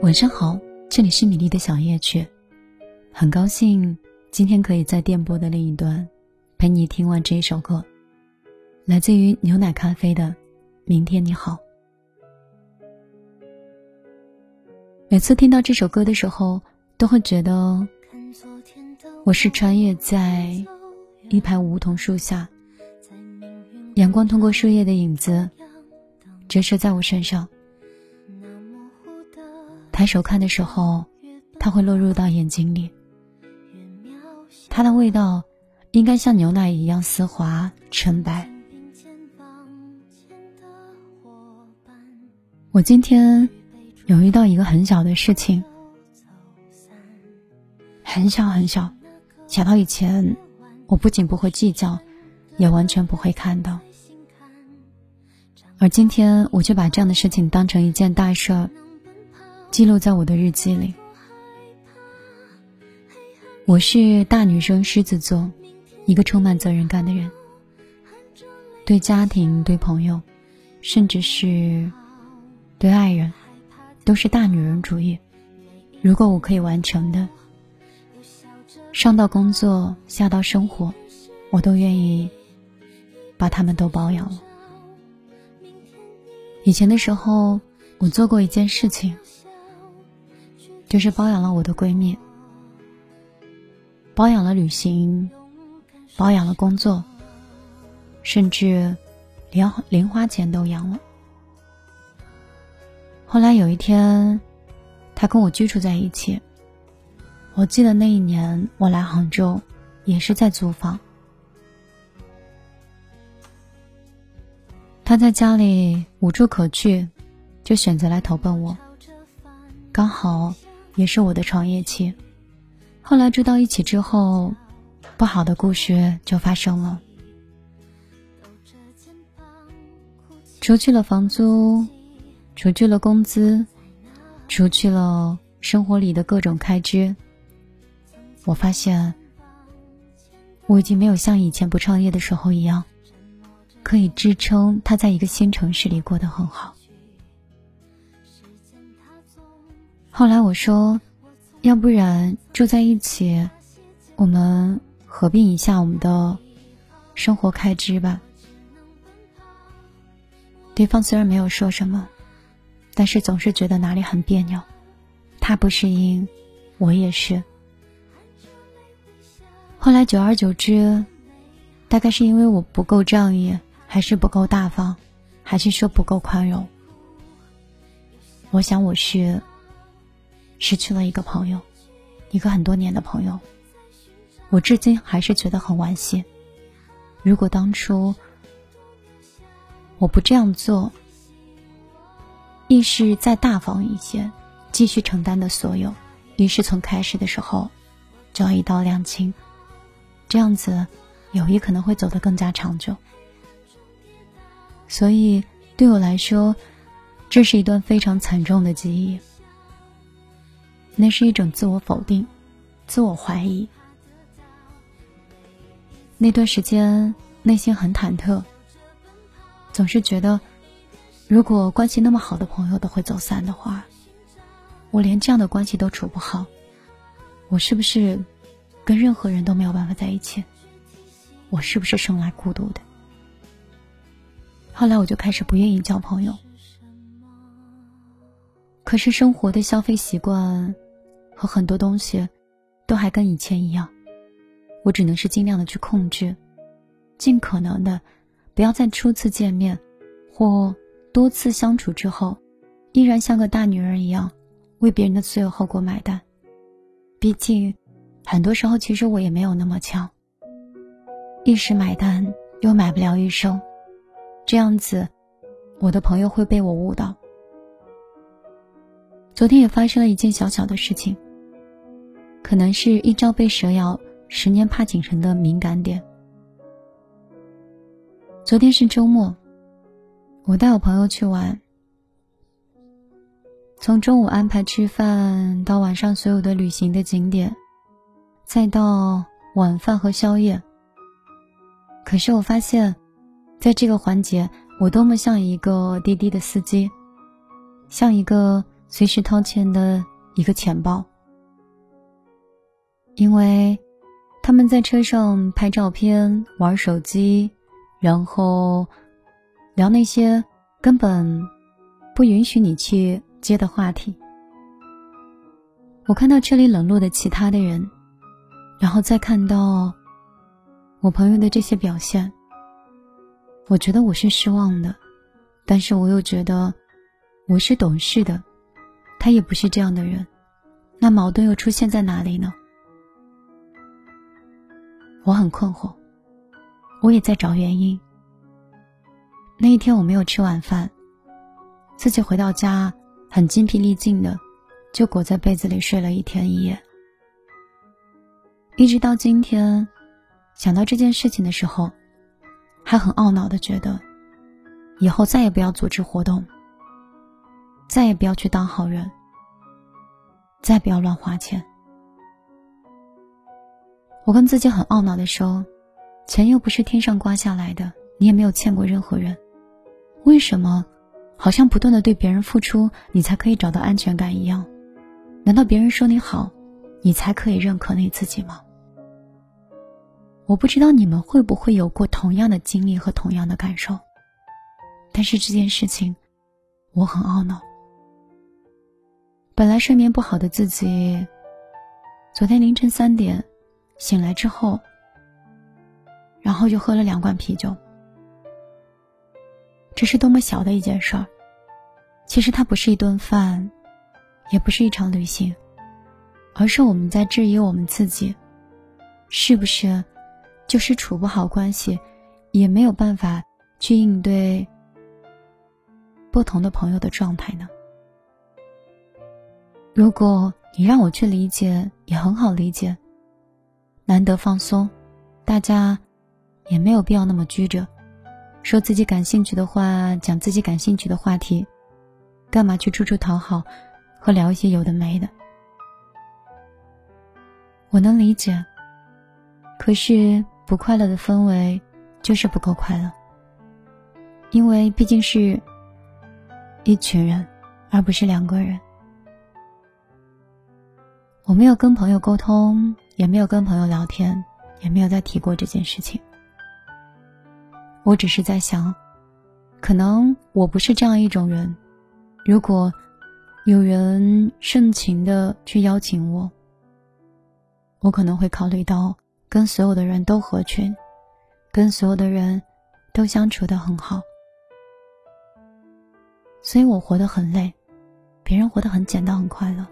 晚上好，这里是米粒的小夜曲，很高兴今天可以在电波的另一端陪你听完这一首歌，来自于牛奶咖啡的《明天你好》。每次听到这首歌的时候，都会觉得我是穿越在一排梧桐树下，阳光通过树叶的影子折射在我身上。抬手看的时候，它会落入到眼睛里。它的味道应该像牛奶一样丝滑纯白。我今天有遇到一个很小的事情，很小很小，小到以前我不仅不会计较，也完全不会看到。而今天我却把这样的事情当成一件大事儿。记录在我的日记里。我是大女生，狮子座，一个充满责任感的人。对家庭、对朋友，甚至是对爱人，都是大女人主义。如果我可以完成的，上到工作，下到生活，我都愿意把他们都包养了。以前的时候，我做过一件事情。就是包养了我的闺蜜，包养了旅行，包养了工作，甚至连零花钱都养了。后来有一天，她跟我居住在一起。我记得那一年我来杭州，也是在租房。他在家里无处可去，就选择来投奔我，刚好。也是我的创业期，后来住到一起之后，不好的故事就发生了。除去了房租，除去了工资，除去了生活里的各种开支，我发现我已经没有像以前不创业的时候一样，可以支撑他在一个新城市里过得很好。后来我说，要不然住在一起，我们合并一下我们的生活开支吧。对方虽然没有说什么，但是总是觉得哪里很别扭。他不适应，我也是。后来久而久之，大概是因为我不够仗义，还是不够大方，还是说不够宽容？我想我是。失去了一个朋友，一个很多年的朋友，我至今还是觉得很惋惜。如果当初我不这样做，亦是再大方一些，继续承担的所有，于是从开始的时候就要一刀两清，这样子友谊可能会走得更加长久。所以对我来说，这是一段非常惨重的记忆。那是一种自我否定、自我怀疑。那段时间内心很忐忑，总是觉得，如果关系那么好的朋友都会走散的话，我连这样的关系都处不好，我是不是跟任何人都没有办法在一起？我是不是生来孤独的？后来我就开始不愿意交朋友，可是生活的消费习惯。和很多东西，都还跟以前一样，我只能是尽量的去控制，尽可能的，不要在初次见面，或多次相处之后，依然像个大女人一样，为别人的所有后果买单。毕竟，很多时候其实我也没有那么强。一时买单又买不了一生，这样子，我的朋友会被我误导。昨天也发生了一件小小的事情。可能是一朝被蛇咬，十年怕井绳的敏感点。昨天是周末，我带我朋友去玩，从中午安排吃饭到晚上所有的旅行的景点，再到晚饭和宵夜。可是我发现，在这个环节，我多么像一个滴滴的司机，像一个随时掏钱的一个钱包，因为他们在车上拍照片、玩手机，然后聊那些根本不允许你去接的话题。我看到车里冷落的其他的人，然后再看到我朋友的这些表现，我觉得我是失望的，但是我又觉得我是懂事的，他也不是这样的人，那矛盾又出现在哪里呢？我很困惑，我也在找原因。那一天我没有吃晚饭，自己回到家很精疲力尽的。就裹在被子里睡了一天一夜，一直到今天，想到这件事情的时候，还很懊恼的觉得，以后再也不要组织活动，再也不要去当好人，再不要乱花钱。我跟自己很懊恼的说，钱又不是天上刮下来的，你也没有欠过任何人，为什么，好像不断的对别人付出，你才可以找到安全感一样？难道别人说你好，你才可以认可你自己吗？我不知道你们会不会有过同样的经历和同样的感受。但是这件事情，我很懊恼。本来睡眠不好的自己，昨天凌晨三点醒来之后，然后就喝了两罐啤酒。这是多么小的一件事儿，其实它不是一顿饭。也不是一场旅行，而是我们在质疑我们自己，是不是就是处不好关系，也没有办法去应对不同的朋友的状态呢？如果你让我去理解，也很好理解。难得放松，大家也没有必要那么拘着，说自己感兴趣的话，讲自己感兴趣的话题，干嘛去处处讨好？和聊一些有的没的，我能理解。可是不快乐的氛围就是不够快乐，因为毕竟是一群人，而不是两个人。我没有跟朋友沟通，也没有跟朋友聊天，也没有再提过这件事情。我只是在想，可能我不是这样一种人，如果。有人盛情的去邀请我，我可能会考虑到跟所有的人都合群，跟所有的人都相处的很好，所以我活得很累，别人活得很简单很快乐，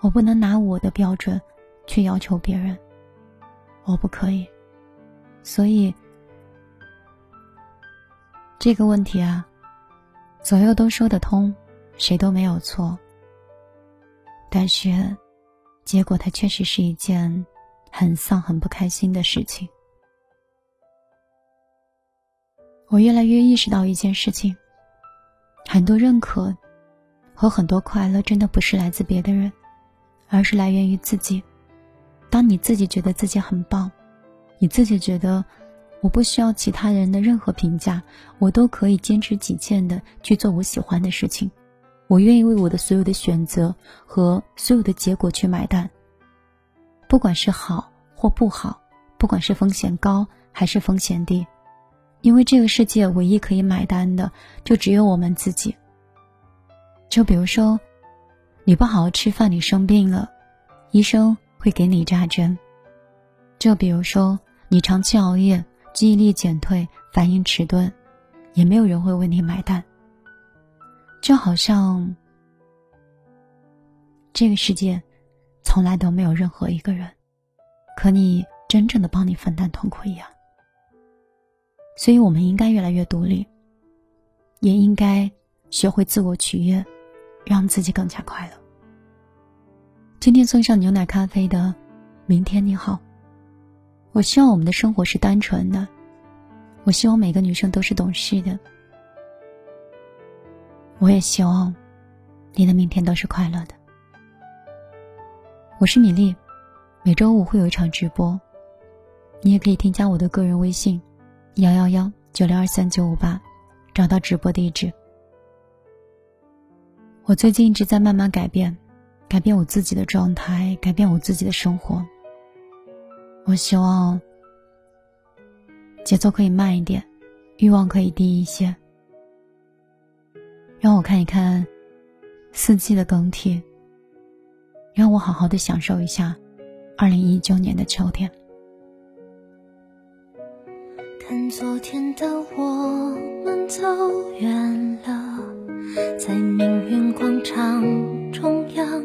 我不能拿我的标准去要求别人，我不可以，所以这个问题啊，左右都说得通。谁都没有错，但是，结果它确实是一件很丧、很不开心的事情。我越来越意识到一件事情：很多认可和很多快乐，真的不是来自别的人，而是来源于自己。当你自己觉得自己很棒，你自己觉得我不需要其他人的任何评价，我都可以坚持己见的去做我喜欢的事情。我愿意为我的所有的选择和所有的结果去买单，不管是好或不好，不管是风险高还是风险低，因为这个世界唯一可以买单的就只有我们自己。就比如说，你不好好吃饭，你生病了，医生会给你扎针；就比如说，你长期熬夜，记忆力减退，反应迟钝，也没有人会为你买单。就好像这个世界从来都没有任何一个人可你真正的帮你分担痛苦一样，所以我们应该越来越独立，也应该学会自我取悦，让自己更加快乐。今天送上牛奶咖啡的，明天你好。我希望我们的生活是单纯的，我希望每个女生都是懂事的。我也希望你的明天都是快乐的。我是米粒，每周五会有一场直播，你也可以添加我的个人微信：幺幺幺九六二三九五八，找到直播地址。我最近一直在慢慢改变，改变我自己的状态，改变我自己的生活。我希望节奏可以慢一点，欲望可以低一些。让我看一看四季的更替，让我好好的享受一下二零一九年的秋天。看昨天的我们走远了，在命运广场中央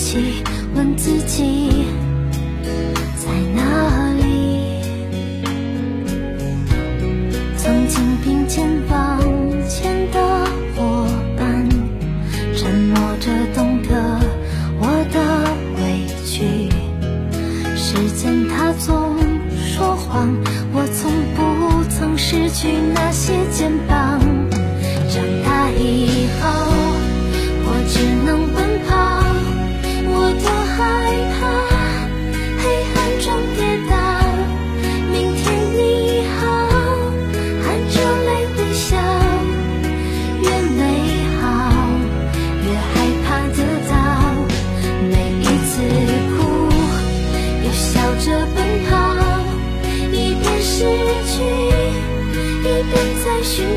哭泣，问自己在哪里。曾经并肩往前的伙伴，沉默着懂得我的委屈。时间它总说谎，我从不曾失去那些肩膀。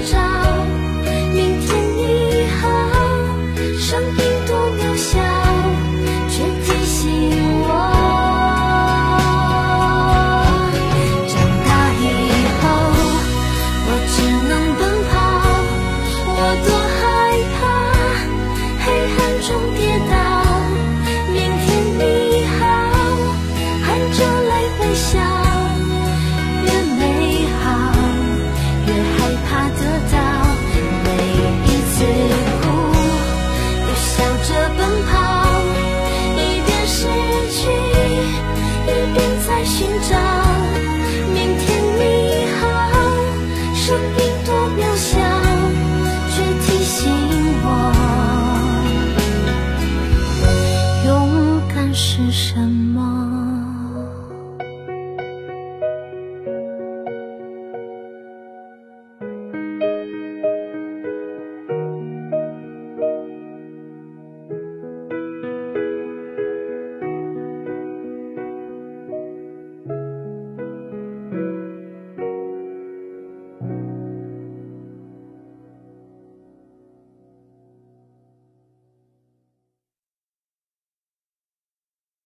在